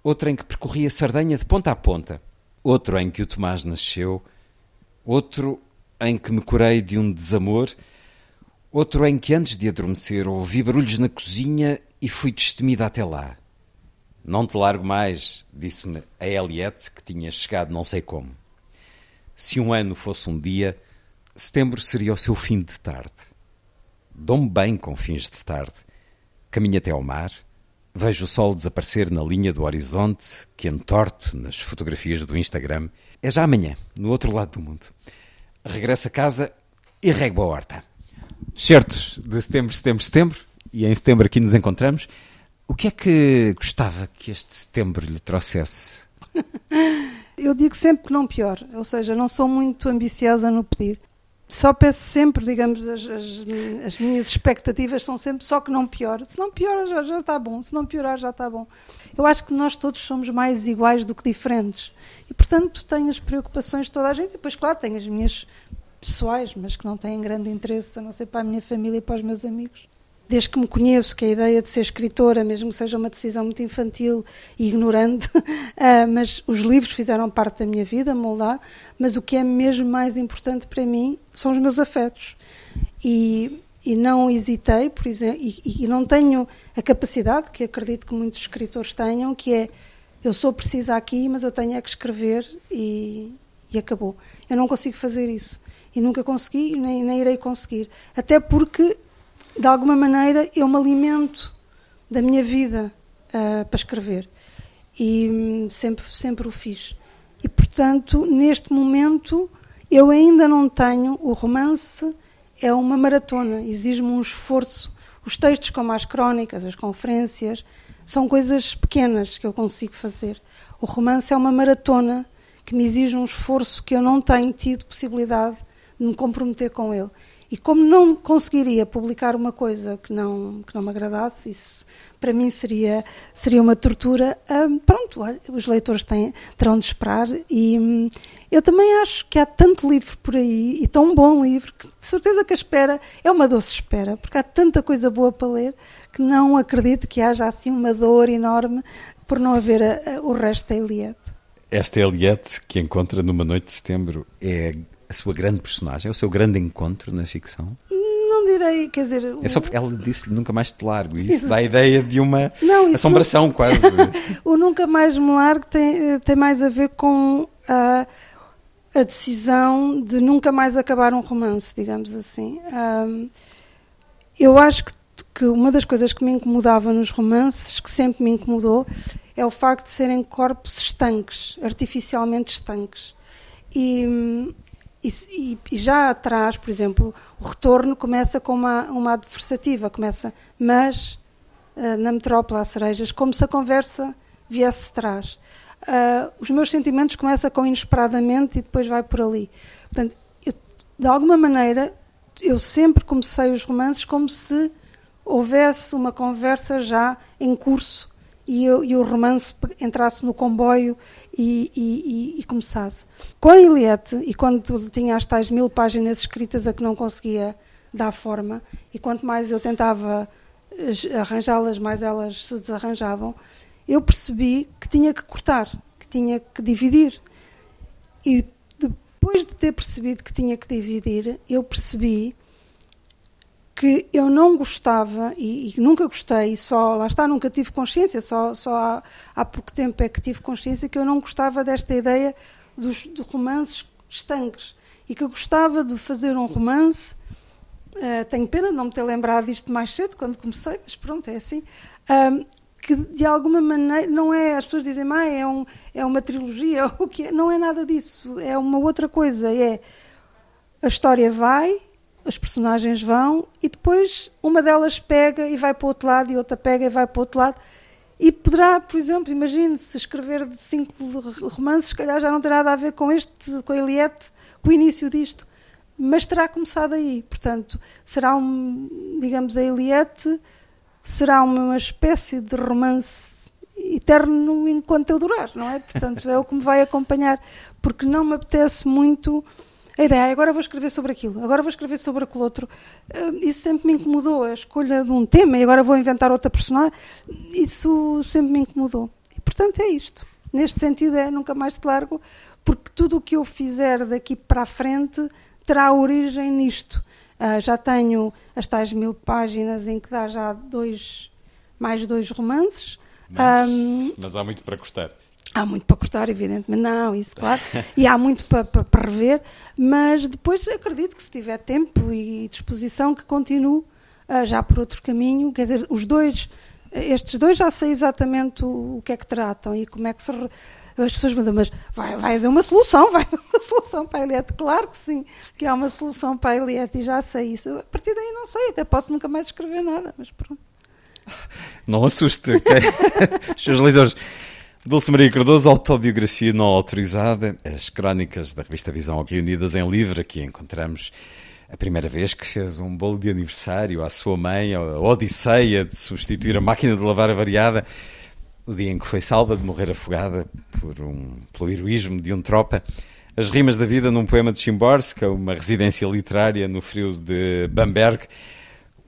outro em que percorri a Sardenha de ponta a ponta, outro em que o Tomás nasceu, outro em que me curei de um desamor, outro em que antes de adormecer ouvi barulhos na cozinha e fui destemida até lá. Não te largo mais, disse-me a Eliette, que tinha chegado não sei como. Se um ano fosse um dia, setembro seria o seu fim de tarde. Dou-me bem com fins de tarde. Caminho até ao mar, Vejo o sol desaparecer na linha do horizonte que entorto nas fotografias do Instagram. É já amanhã, no outro lado do mundo. Regresso a casa e rego a horta. Certos de setembro, setembro, setembro, e em setembro aqui nos encontramos. O que é que gostava que este setembro lhe trouxesse? *laughs* Eu digo sempre que não pior, ou seja, não sou muito ambiciosa no pedir só peço sempre, digamos, as, as, as, minhas expectativas são sempre só que não piora. Se não piora, já, já está bom. Se não piorar, já está bom. Eu acho que nós todos somos mais iguais do que diferentes. E, portanto, tenho as preocupações de toda a gente. E depois, claro, tenho as minhas pessoais, mas que não têm grande interesse, a não ser para a minha família e para os meus amigos desde que me conheço, que a ideia de ser escritora, mesmo que seja uma decisão muito infantil e ignorante, uh, *laughs* mas os livros fizeram parte da minha vida, moldar, mas o que é mesmo mais importante para mim são os meus afetos. E, e não hesitei, por exemplo, e, e não tenho a capacidade, que acredito que muitos escritores tenham, que é, eu sou precisa aqui, mas eu tenho é que escrever e, e acabou. Eu não consigo fazer isso. E nunca consegui, nem, nem irei conseguir. Até porque de alguma maneira eu me alimento da minha vida uh, para escrever. E hum, sempre sempre o fiz. E portanto neste momento eu ainda não tenho o romance é uma maratona. Exige-me um esforço. Os textos como as crónicas as conferências são coisas pequenas que eu consigo fazer. O romance é uma maratona que me exige um esforço que eu não tenho tido possibilidade de me comprometer com ele e como não conseguiria publicar uma coisa que não, que não me agradasse, isso para mim seria, seria uma tortura. Hum, pronto, os leitores têm, terão de esperar. E hum, eu também acho que há tanto livro por aí, e tão bom livro, que de certeza que a espera é uma doce espera, porque há tanta coisa boa para ler que não acredito que haja assim uma dor enorme por não haver a, a, o resto da Eliette. Esta Eliette que encontra numa noite de setembro é a sua grande personagem? O seu grande encontro na ficção? Não direi, quer dizer. É só porque ela disse-lhe nunca mais te largo, e isso dá a ideia de uma não, assombração não... quase. *laughs* o nunca mais me largo tem, tem mais a ver com a, a decisão de nunca mais acabar um romance, digamos assim. Um, eu acho que, que uma das coisas que me incomodava nos romances, que sempre me incomodou, é o facto de serem corpos estanques, artificialmente estanques. E, e, e, já atrás, por exemplo, o retorno começa com uma, uma adversativa, começa, mas uh, na metrópole há cerejas, como se a conversa viesse de trás. Uh, os meus sentimentos começam com inesperadamente e depois vai por ali. Portanto, eu, de alguma maneira, eu sempre comecei os romances como se houvesse uma conversa já em curso e, eu, e o romance entrasse no comboio e, e, e, começasse. Com a Eliette, e quando tinha as tais mil páginas escritas a que não conseguia dar forma, e quanto mais eu tentava arranjá-las, mais elas se desarranjavam, eu percebi que tinha que cortar, que tinha que dividir. E depois de ter percebido que tinha que dividir, eu percebi que eu não gostava e, e, nunca gostei, só lá está, nunca tive consciência, só, só há, há pouco tempo é que tive consciência que eu não gostava desta ideia dos de romances estanques e que eu gostava de fazer um romance. Uh, tenho pena de não me ter lembrado disto mais cedo, quando comecei, mas pronto, é assim. Que de alguma maneira não é, as pessoas dizem, ah, é, um, é uma trilogia, *laughs* o que é? não é nada disso, é uma outra coisa, é a história vai, as personagens vão e depois uma delas pega e vai para o outro lado e outra pega e vai para o outro lado. E poderá, por exemplo, imagine-se escrever cinco romances, se calhar já não terá nada a ver com este, com a Eliette, com o início disto, mas terá começado aí, portanto, será um, digamos, a Eliette será uma espécie de romance eterno enquanto eu durar, não é? Portanto, é o que me vai acompanhar, porque não me apetece muito a ideia, agora vou escrever sobre aquilo, agora vou escrever sobre aquele outro. Uh, isso sempre me incomodou, a escolha de um tema e agora vou inventar outra personagem, isso sempre me incomodou. E, portanto, é isto. Neste sentido, é nunca mais te largo, porque tudo o que eu fizer daqui para a frente terá origem nisto. Uh, já tenho as tais mil páginas em que dá já dois, mais dois romances. Mas, um, mas há muito para cortar. Há muito para cortar, evidentemente, não, isso claro, *laughs* e há muito para, para, para, rever, mas depois acredito que se tiver tempo e disposição que continuo uh, já por outro caminho, quer dizer, os dois, estes dois já sei exatamente o, o que é que tratam e como é que se as pessoas mandam, mas vai, vai haver uma solução, *laughs* vai haver uma solução para a Eliette. Claro que sim, que há uma solução para a Eliette e já sei isso. A partir daí não sei, até posso nunca mais escrever nada, mas pronto. *laughs* Não assuste, okay? os leitores. Dulce Maria Cardoso, autobiografia não autorizada, as crónicas da revista Visão reunidas em livro, aqui encontramos a primeira vez que fez um bolo de aniversário à sua mãe, a odisseia de substituir a máquina de lavar avariada o dia em que foi salva de morrer afogada por um, pelo heroísmo de um tropa, as rimas da vida num poema de Chimborska, uma residência literária no frio de Bamberg,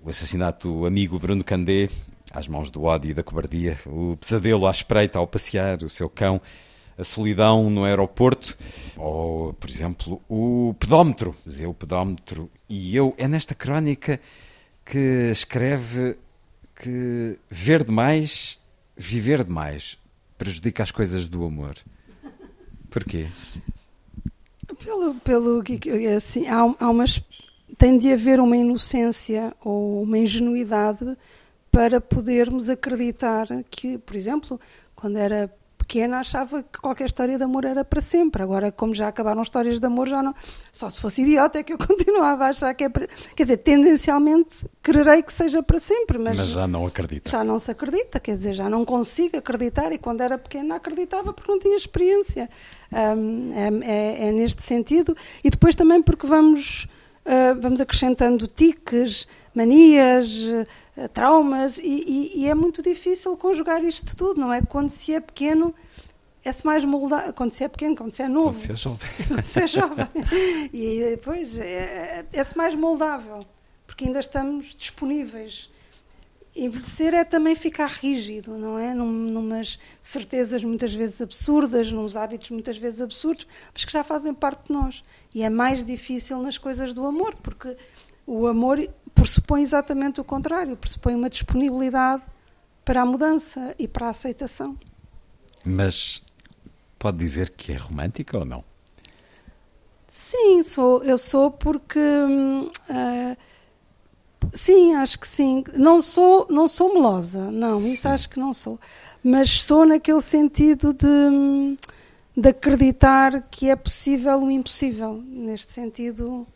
o assassinato do amigo Bruno Candé, às mãos do ódio e da cobardia, o pesadelo à espreita ao passear o seu cão, a solidão no aeroporto, ou, por exemplo, o pedómetro, o pedómetro, e eu, é nesta crónica que escreve que ver demais viver demais prejudica as coisas do amor. Porquê? Pelo, pelo que assim, há, há umas tem de haver uma inocência ou uma ingenuidade para podermos acreditar que, por exemplo, quando era pequena achava que qualquer história de amor era para sempre. Agora, como já acabaram histórias de amor, já não. Só se fosse idiota é que eu *laughs* continuava a achar que é para. Quer dizer, tendencialmente quererei que seja para sempre, mas. Mas já não acredita. Já não se acredita, quer dizer, já não consigo acreditar e quando era pequena acreditava porque não tinha experiência. Um, é, é, é, neste sentido. E depois também porque vamos. Uh, vamos acrescentando tiques, manias, traumas, e, e, e, é muito difícil conjugar isto tudo, não é? Quando se é pequeno, é-se mais moldável. Quando se é pequeno, quando se é novo. Quando se é jovem. *laughs* quando se é jovem. e depois é, é-se mais moldável, porque ainda estamos disponíveis. Envelhecer é também ficar rígido, não é? Num, numas certezas muitas vezes absurdas, nos hábitos muitas vezes absurdos, mas que já fazem parte de nós. E é mais difícil nas coisas do amor, porque o amor pressupõe exatamente o contrário, pressupõe uma disponibilidade para a mudança e para a aceitação. Mas pode dizer que é romântica ou não? Sim, sou, eu sou porque uh, sim, acho que sim. Não sou, não sou melosa, não, sim. isso acho que não sou. Mas sou naquele sentido de, de acreditar que é possível o impossível. Neste sentido,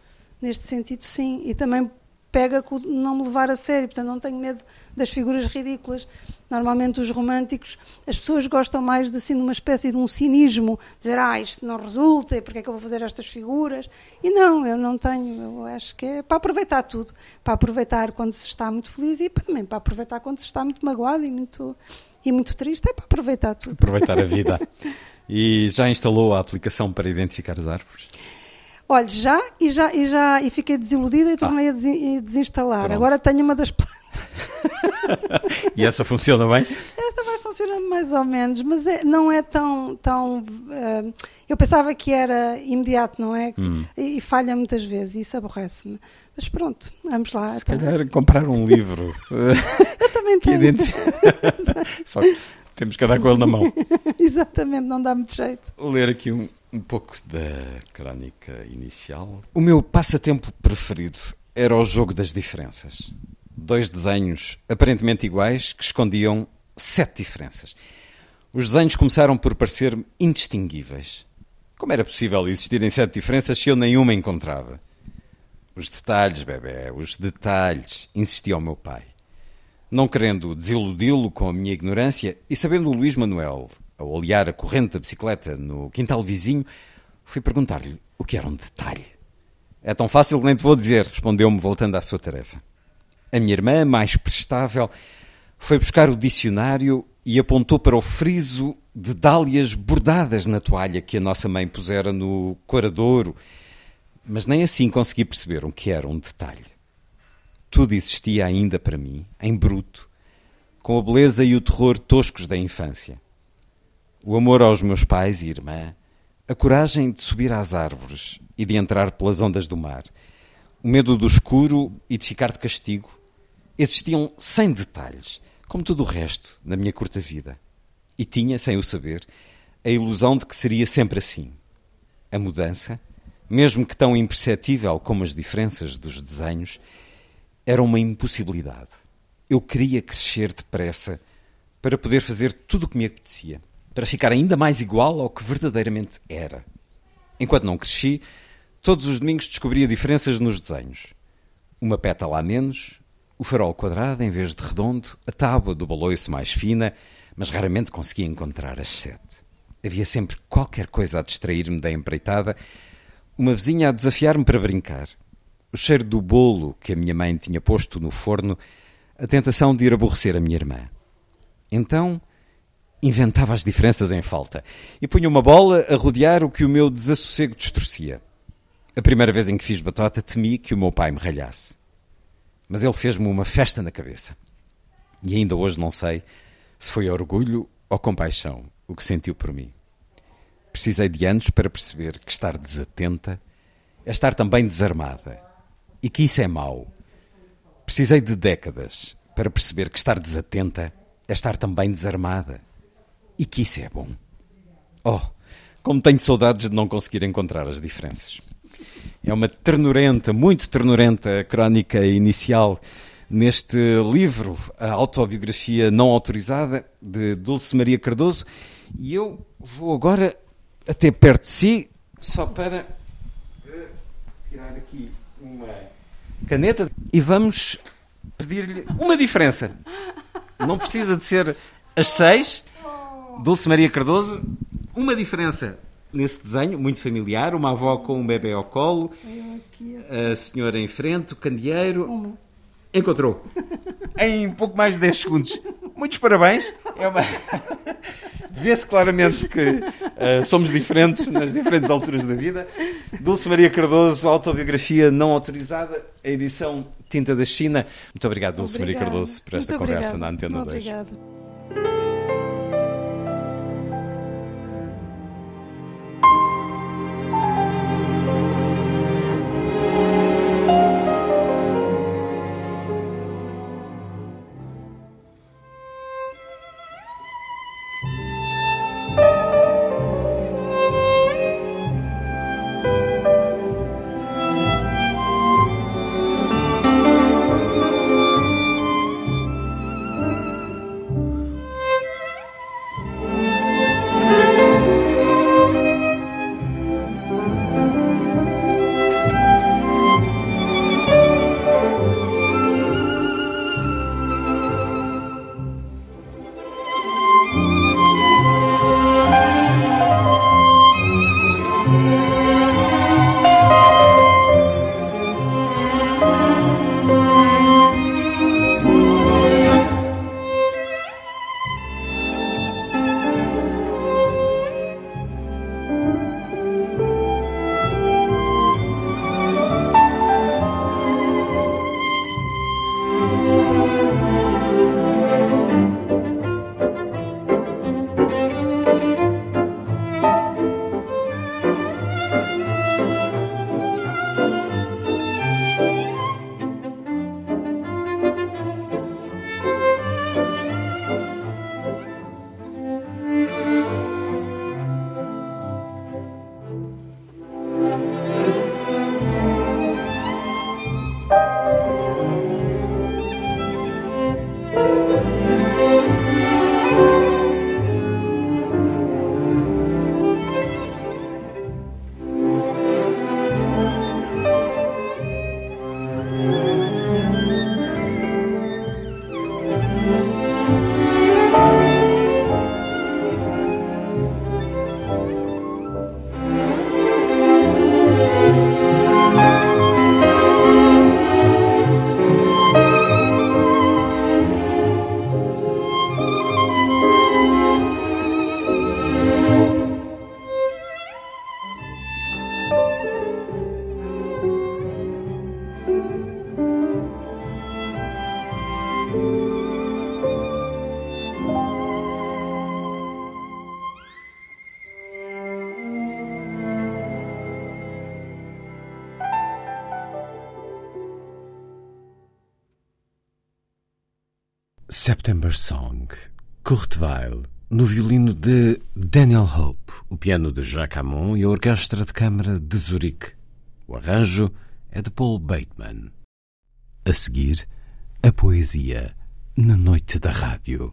neste sentido, sim. E também pega com não me levar a sério, portanto não tenho medo das figuras ridículas. Normalmente os românticos, as pessoas gostam mais de assim de uma espécie de um cinismo, dizer, ah, isto não resulta, e porque é que eu vou fazer estas figuras? E não, eu não tenho, eu acho que é para aproveitar tudo, para aproveitar quando se está muito feliz e também para aproveitar quando se está muito magoado e muito, e muito triste, é para aproveitar tudo. Aproveitar a vida. *laughs* e já instalou a aplicação para identificar as árvores? Olha, já e já e já e fiquei desiludida e ah. tornei ah. a desinstalar. Pronto. Agora tenho uma das plantas. *laughs* e essa funciona bem? Esta vai funcionando mais ou menos, mas é- não é tão. tão eh, eu pensava que era imediato, não é? Hum. E, e falha muitas vezes, e isso aborrece-me. Mas pronto, vamos lá. Se então. calhar comprar um livro *laughs* Eu também *laughs* tenho. Só que temos que andar com ele na mão. *laughs* Exatamente, não dá muito jeito. ler aqui um, um pouco da crónica inicial. O meu passatempo preferido era o jogo das diferenças. Dois desenhos aparentemente iguais que escondiam sete diferenças. Os desenhos começaram por parecer-me indistinguíveis. Como era possível existirem sete diferenças se eu nenhuma encontrava? Os detalhes, bebê, os detalhes, insistia o meu pai. Não querendo desiludi-lo com a minha ignorância e sabendo o Luís Manuel, ao olhar a corrente da bicicleta no quintal vizinho, fui perguntar-lhe o que era um detalhe. É tão fácil que nem te vou dizer, respondeu-me voltando à sua tarefa. A minha irmã, mais prestável, foi buscar o dicionário e apontou para o friso de dálias bordadas na toalha que a nossa mãe pusera no coradouro, mas nem assim consegui perceber o que era um detalhe. Tudo existia ainda para mim, em bruto, com a beleza e o terror toscos da infância. O amor aos meus pais e irmã, a coragem de subir às árvores e de entrar pelas ondas do mar, o medo do escuro e de ficar de castigo, existiam sem detalhes, como tudo o resto na minha curta vida. E tinha, sem o saber, a ilusão de que seria sempre assim. A mudança, mesmo que tão imperceptível como as diferenças dos desenhos, era uma impossibilidade. Eu queria crescer depressa para poder fazer tudo o que me apetecia, para ficar ainda mais igual ao que verdadeiramente era. Enquanto não cresci, todos os domingos descobria diferenças nos desenhos. Uma pétala a menos, o farol quadrado em vez de redondo, a tábua do baloiço mais fina, mas raramente conseguia encontrar as sete. Havia sempre qualquer coisa a distrair-me da empreitada, uma vizinha a desafiar-me para brincar, o cheiro do bolo que a minha mãe tinha posto no forno, a tentação de ir aborrecer a minha irmã. Então inventava as diferenças em falta e punha uma bola a rodear o que o meu desassossego distorcia. A primeira vez em que fiz batota, temi que o meu pai me ralhasse. Mas ele fez-me uma festa na cabeça. E ainda hoje não sei se foi orgulho ou compaixão o que sentiu por mim. Precisei de anos para perceber que estar desatenta é estar também desarmada e que isso é mau. Precisei de décadas para perceber que estar desatenta é estar também desarmada e que isso é bom. Oh, como tenho saudades de não conseguir encontrar as diferenças. É uma ternurenta, muito ternurenta crónica inicial neste livro, a autobiografia não autorizada de Dulce Maria Cardoso. E eu vou agora até perto de si, só para eh, tirar aqui uma caneta e vamos pedir-lhe uma diferença. Não precisa de ser as seis. Dulce Maria Cardoso, uma diferença nesse desenho, muito familiar, uma avó com um bebê ao colo, a senhora em frente, o candeeiro. Encontrou. Em pouco mais de 10 segundos. Muitos parabéns. É uma... *laughs* Vê-se claramente que eh, somos diferentes nas diferentes alturas da vida. Dulce Maria Cardoso, autobiografia não autorizada, a edição Tinta da China. Muito obrigado, Dulce Maria Obrigada. Cardoso, por esta Muito conversa obrigada. na Antena 2. Obrigada. September Song, Kurt no violino de Daniel Hope, o piano de Jacques Amon e a orquestra de câmara de Zurique. O arranjo é de Paul Bateman. A seguir, a poesia na noite da rádio.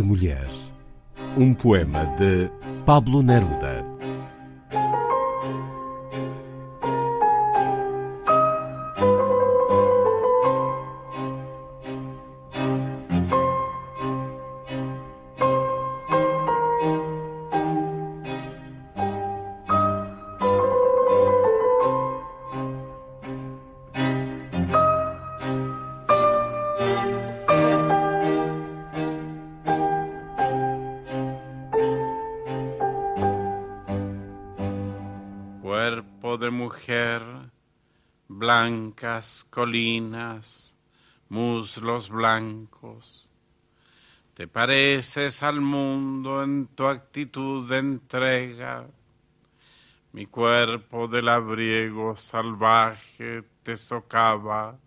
De Mulher. Um poema de Pablo Neruda. De mujer, blancas colinas, muslos blancos. Te pareces al mundo en tu actitud de entrega. Mi cuerpo de labriego salvaje te socava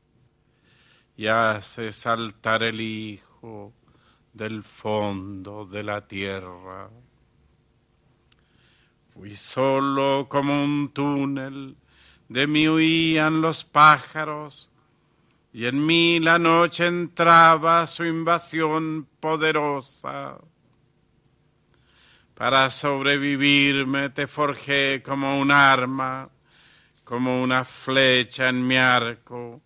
y hace saltar el hijo del fondo de la tierra. Fui solo como un túnel, de mí huían los pájaros, y en mí la noche entraba su invasión poderosa. Para sobrevivirme te forjé como un arma, como una flecha en mi arco,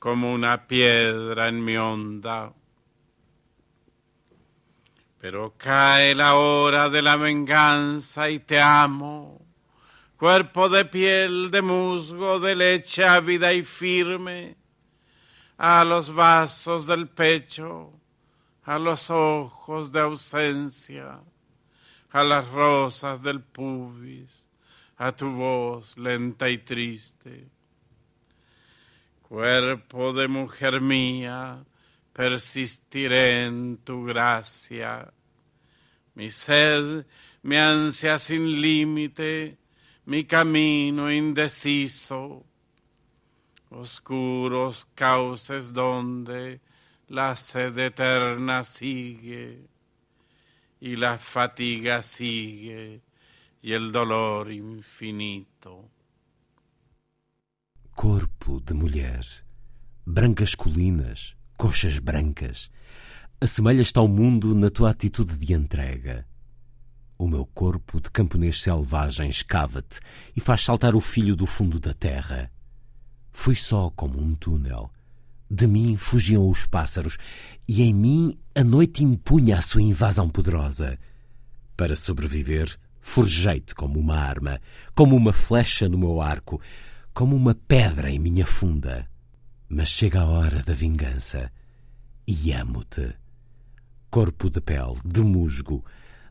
como una piedra en mi onda. Pero cae la hora de la venganza y te amo, cuerpo de piel, de musgo, de leche ávida y firme, a los vasos del pecho, a los ojos de ausencia, a las rosas del pubis, a tu voz lenta y triste. Cuerpo de mujer mía, persistiré en tu gracia. Mi sed, mi ansia sin límite, mi camino indeciso, oscuros cauces donde la sed eterna sigue y la fatiga sigue y el dolor infinito. Corpo de mulher, brancas colinas, coxas brancas, assemelhas-te ao mundo na tua atitude de entrega. O meu corpo de camponês selvagem escava-te e faz saltar o filho do fundo da terra. Fui só como um túnel. De mim fugiam os pássaros e em mim a noite impunha a sua invasão poderosa. Para sobreviver, forjei-te como uma arma, como uma flecha no meu arco, como uma pedra em minha funda. Mas chega a hora da vingança e amo-te. Corpo de pele, de musgo,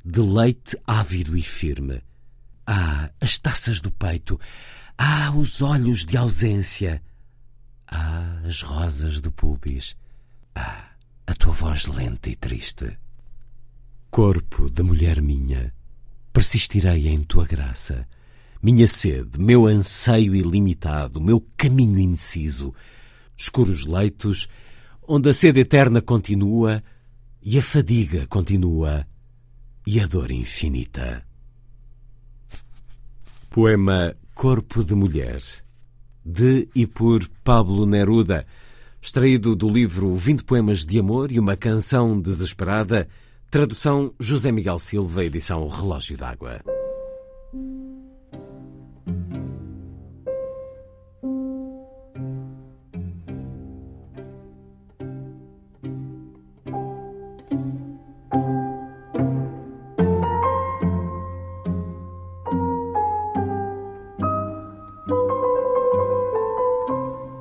de leite ávido e firme. Ah, as taças do peito. Ah, os olhos de ausência. Ah, as rosas do pubis. Ah, a tua voz lenta e triste. Corpo de mulher minha, persistirei em tua graça. Minha sede, meu anseio ilimitado, meu caminho indeciso, escuros leitos, onde a sede eterna continua e a fadiga continua e a dor infinita. Poema Corpo de Mulher, de e por Pablo Neruda, extraído do livro 20 Poemas de Amor e uma Canção Desesperada, tradução José Miguel Silva, edição Relógio d'Água.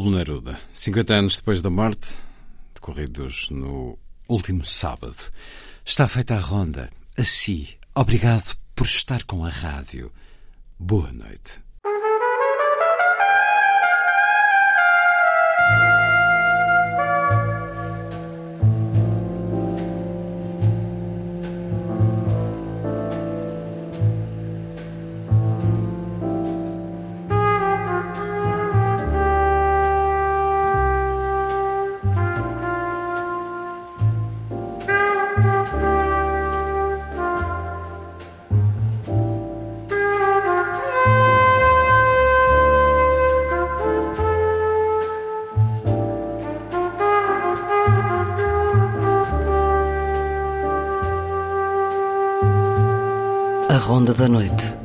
Paulo Neruda, 50 anos depois da morte, decorridos no último sábado, está feita a ronda. Assim, obrigado por estar com a rádio. Boa noite. Noite.